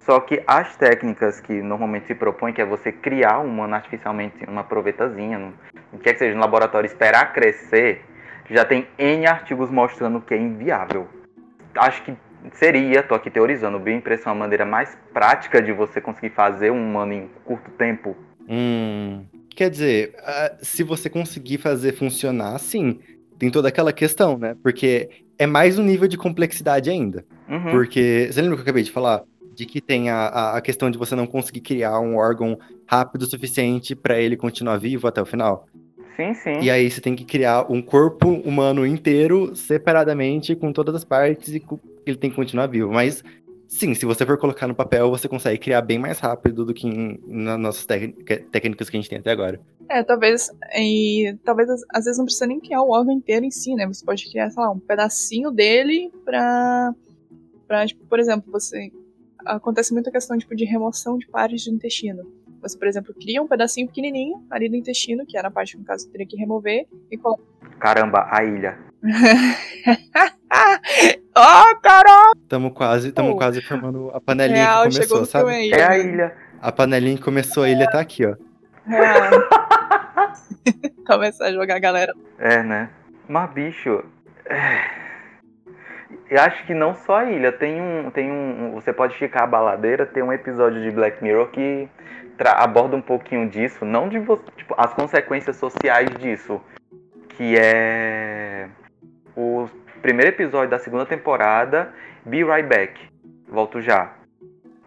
Só que as técnicas que normalmente se propõe, que é você criar um humano artificialmente, uma provetazinha, não quer que seja no laboratório, esperar crescer, já tem N artigos mostrando que é inviável. Acho que seria, tô aqui teorizando, bioimpressão é a maneira mais prática de você conseguir fazer um humano em curto tempo. Hum, quer dizer, ah, se você conseguir fazer funcionar, sim. Tem toda aquela questão, né? Porque é mais um nível de complexidade ainda. Uhum. Porque, você lembra que eu acabei de falar? De que tem a, a, questão de você não conseguir criar um órgão rápido o suficiente pra ele continuar vivo até o final. Sim, sim. E aí você tem que criar um corpo humano inteiro, separadamente, com todas as partes, e ele tem que continuar vivo. Mas, sim, se você for colocar no papel, você consegue criar bem mais rápido do que em, nas nossas técnica- técnicas que a gente tem até agora. É, talvez. E talvez às- vezes não precisa nem criar o órgão inteiro em si, né? Você pode criar, sei lá, um pedacinho dele pra. pra tipo, por exemplo, você. Acontece muita questão tipo, de remoção de partes do intestino. Você, por exemplo, cria um pedacinho pequenininho ali do intestino, que era a parte que no caso você teria que remover, e coloca. Caramba, a ilha. Ah, caralho! Estamos quase, tamo Oh. quase formando a panelinha Real, que começou, sabe? aí. É a ilha. A panelinha que começou, a ilha tá aqui, ó. Real. Começar a jogar a galera. É, né? Mas, bicho. é. Eu acho que não só a ilha, tem um. Tem um. Você pode ficar a baladeira, tem um episódio de Black Mirror que aborda um pouquinho disso, não de tipo, as consequências sociais disso. Que é o primeiro episódio da segunda temporada, Be Right Back. Volto já.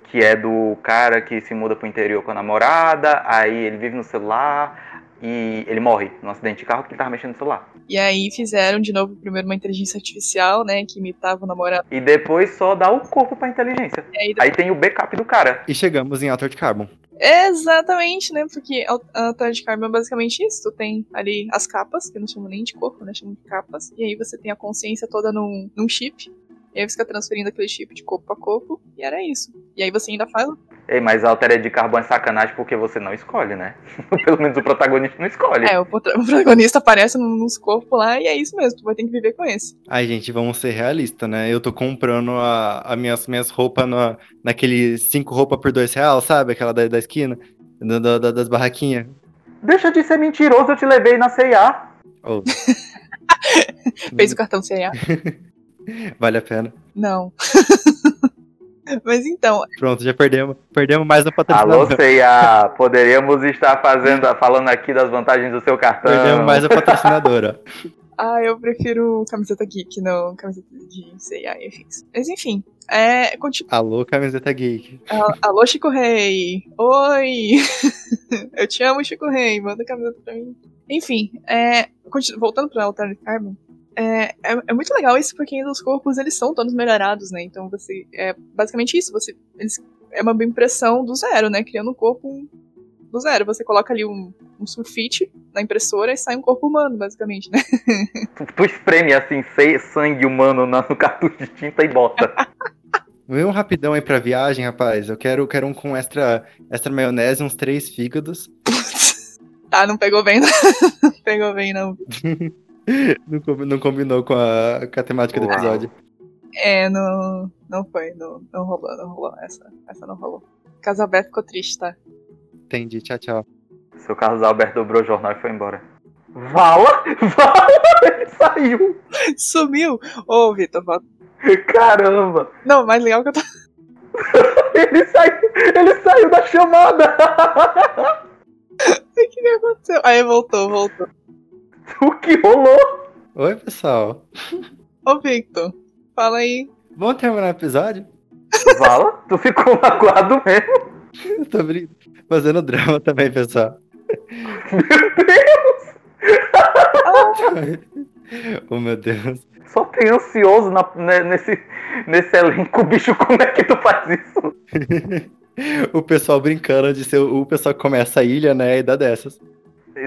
Que é do cara que se muda pro interior com a namorada, aí ele vive no celular, e ele morre num acidente de carro porque ele tava mexendo no celular. E aí fizeram de novo primeiro uma inteligência artificial, né, que imitava o namorado. E depois só dá o corpo pra inteligência. Aí, depois... aí, tem o backup do cara. E chegamos em Altered Carbon. Exatamente, né, porque Altered Carbon é basicamente isso. Tu tem ali as capas, que não chamam nem de corpo, né, chamam de capas. E aí você tem a consciência toda num, num chip. E aí você fica transferindo aquele chip de corpo a corpo, e era isso. E aí você ainda faz. Ei, mas a Altered de carbono é sacanagem porque você não escolhe, né? Pelo menos o protagonista não escolhe. É, o, protagonista aparece nos corpos lá e é isso mesmo, tu vai ter que viver com esse. Ai, gente, vamos ser realistas, né? Eu tô comprando a, a minhas, minhas roupas na, naquele cinco roupas por dois real, sabe? Aquela da, da esquina, da, da, das barraquinhas. Deixa de ser mentiroso, eu te levei na C&A. Oh. Fez o cartão C&A. Vale a pena. Não. Mas então. Pronto, já perdemos. Perdemos mais um patrocinador. Alô, Ceia, poderíamos estar fazendo, falando aqui das vantagens do seu cartão. Perdemos mais a patrocinadora. ah, eu prefiro camiseta geek, não camiseta de Ceia, enfim. Mas enfim, é, continu... Alô, camiseta geek. Alô, Chico Rei. Oi. eu te amo, Chico Rei. Manda camiseta pra mim. Enfim, é, voltando pra Alternative Carbon, é, é, é, muito legal isso porque os corpos eles são todos melhorados, né? Então você é basicamente isso. Você eles, é uma impressão do zero, né? Criando um corpo do zero. Você coloca ali um, um sulfite na impressora e sai um corpo humano, basicamente, né? Tu, tu espreme assim sangue humano no cartucho de tinta e bota. Vem um rapidão aí pra viagem, rapaz. Eu quero, quero um com extra, extra maionese, uns três fígados. tá, não pegou bem, não. pegou bem, não. não, não, combinou com a, com a temática do episódio. É, não, não foi, não, não rolou, não rolou. Essa, essa não rolou. Caso Alberto ficou triste, tá? Entendi, tchau, tchau. Seu Carlos Alberto dobrou o jornal e foi embora. Vala? Vala? Ele saiu! Sumiu! Ô, oh, Vitor, volta. Caramba! Não, mais legal que eu tô. ele saiu! Ele saiu da chamada! o que, que aconteceu? Aí voltou, voltou. O que rolou? Oi, pessoal. Ô, Victor, fala aí. Vamos terminar o episódio? Fala, tu ficou magoado mesmo. Eu tô brincando. fazendo drama também, pessoal. Meu Deus! oh, meu Deus. Só tem ansioso na, né, nesse, nesse elenco, bicho, como é que tu faz isso? o pessoal brincando de ser o pessoal que começa a ilha, né, e dá dessas.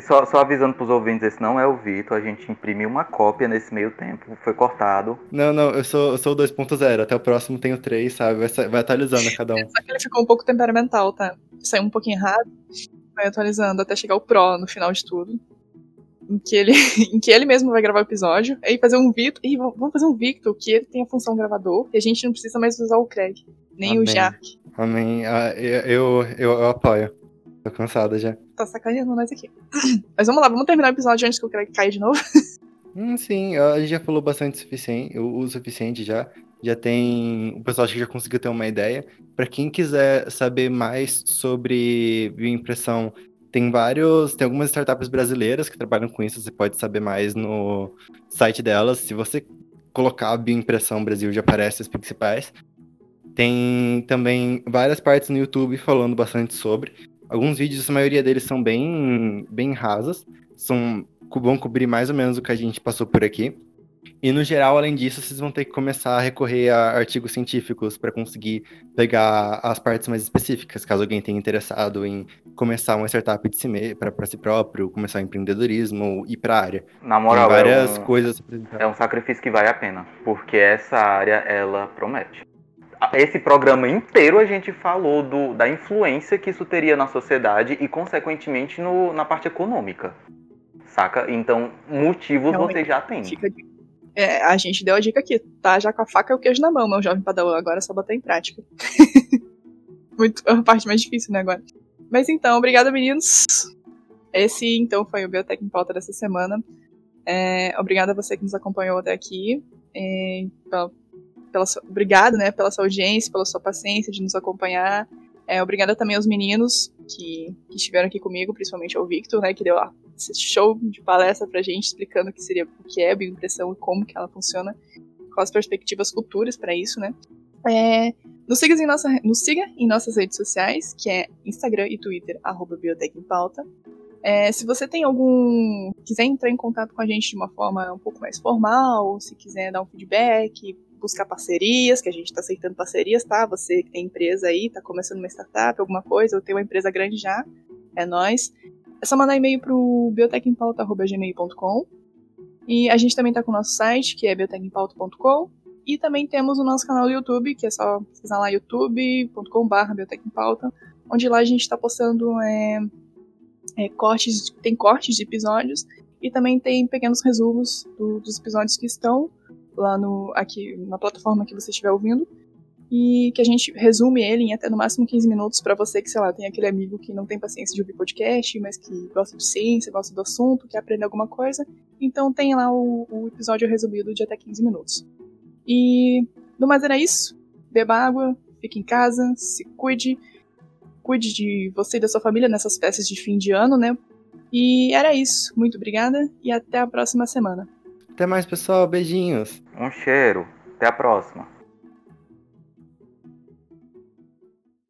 Só, só avisando pros ouvintes, esse não é o Vitor, a gente imprimiu uma cópia nesse meio tempo, foi cortado. Não, não, eu sou, eu sou o 2.0, até o próximo tenho 3, sabe? Vai, vai atualizando a cada um. Só que ele ficou um pouco temperamental, tá? Saiu um pouquinho errado, vai atualizando até chegar o Pro no final de tudo. Em que ele, em que ele mesmo vai gravar o episódio, e fazer um Victor. E vamos fazer um Victor que ele tem a função gravador, e a gente não precisa mais usar o Craig, nem Amém. o Jack. Amém. Ah, eu, eu, eu, eu apoio. Tô cansada já. Tá sacaneando nós aqui. Mas vamos lá, vamos terminar o episódio antes que eu quero cair de novo. Hum, sim, a gente já falou bastante o suficiente, o suficiente já. Já tem. O pessoal acho que já conseguiu ter uma ideia. Para quem quiser saber mais sobre bioimpressão, tem vários. Tem algumas startups brasileiras que trabalham com isso. Você pode saber mais no site delas. Se você colocar a bioimpressão Brasil, já aparece os principais. Tem também várias partes no YouTube falando bastante sobre. Alguns vídeos, a maioria deles são bem, bem rasas, são, vão cobrir mais ou menos o que a gente passou por aqui. E no geral, além disso, vocês vão ter que começar a recorrer a artigos científicos para conseguir pegar as partes mais específicas, caso alguém tenha interessado em começar uma startup si para si próprio, começar empreendedorismo e ir para a área. Na moral, Tem várias é um, coisas. É um sacrifício que vale a pena, porque essa área ela promete esse programa inteiro a gente falou do, da influência que isso teria na sociedade e, consequentemente, no, na parte econômica. Saca? Então, motivos Realmente, você já tem. É, a gente deu a dica aqui, tá já com a faca e o queijo na mão, meu jovem padawan. Agora é só botar em prática. Muito, a parte mais difícil, né, agora. Mas então, obrigada, meninos. Esse, então, foi o Biotech em Pauta dessa semana. É, obrigada a você que nos acompanhou até aqui. É, pela sua, obrigado, né, pela sua audiência, pela sua paciência de nos acompanhar. É, obrigada também aos meninos que, que estiveram aqui comigo, principalmente ao Victor, né, que deu ó, esse show de palestra pra gente explicando o que seria o que é bioimpressão e como que ela funciona, as perspectivas futuras para isso, né. É, nos, siga em nossa, nos siga em nossas redes sociais, que é Instagram e Twitter, arroba em Pauta. É, se você tem algum. quiser entrar em contato com a gente de uma forma um pouco mais formal, se quiser dar um feedback, buscar parcerias, que a gente está aceitando parcerias, tá? Você que tem empresa aí, está começando uma startup, alguma coisa, ou tem uma empresa grande já, é nós. É só mandar e-mail pro biotecempauta.gmail.com. E a gente também está com o nosso site, que é biotecempauta.com. E também temos o nosso canal do YouTube, que é só pesquisar lá youtube.com.br biotecempauta, onde lá a gente está postando é, é, cortes, tem cortes de episódios e também tem pequenos resumos do, dos episódios que estão lá no aqui na plataforma que você estiver ouvindo e que a gente resume ele em até no máximo 15 minutos para você que, sei lá, tem aquele amigo que não tem paciência de ouvir podcast, mas que gosta de ciência, gosta do assunto, quer aprender alguma coisa. Então tem lá o, o episódio resumido de até 15 minutos. E no mais era isso. Beba água, fique em casa, se cuide, cuide de você e da sua família nessas festas de fim de ano, né? E era isso. Muito obrigada e até a próxima semana. Até mais, pessoal. Beijinhos. Um cheiro. Até a próxima.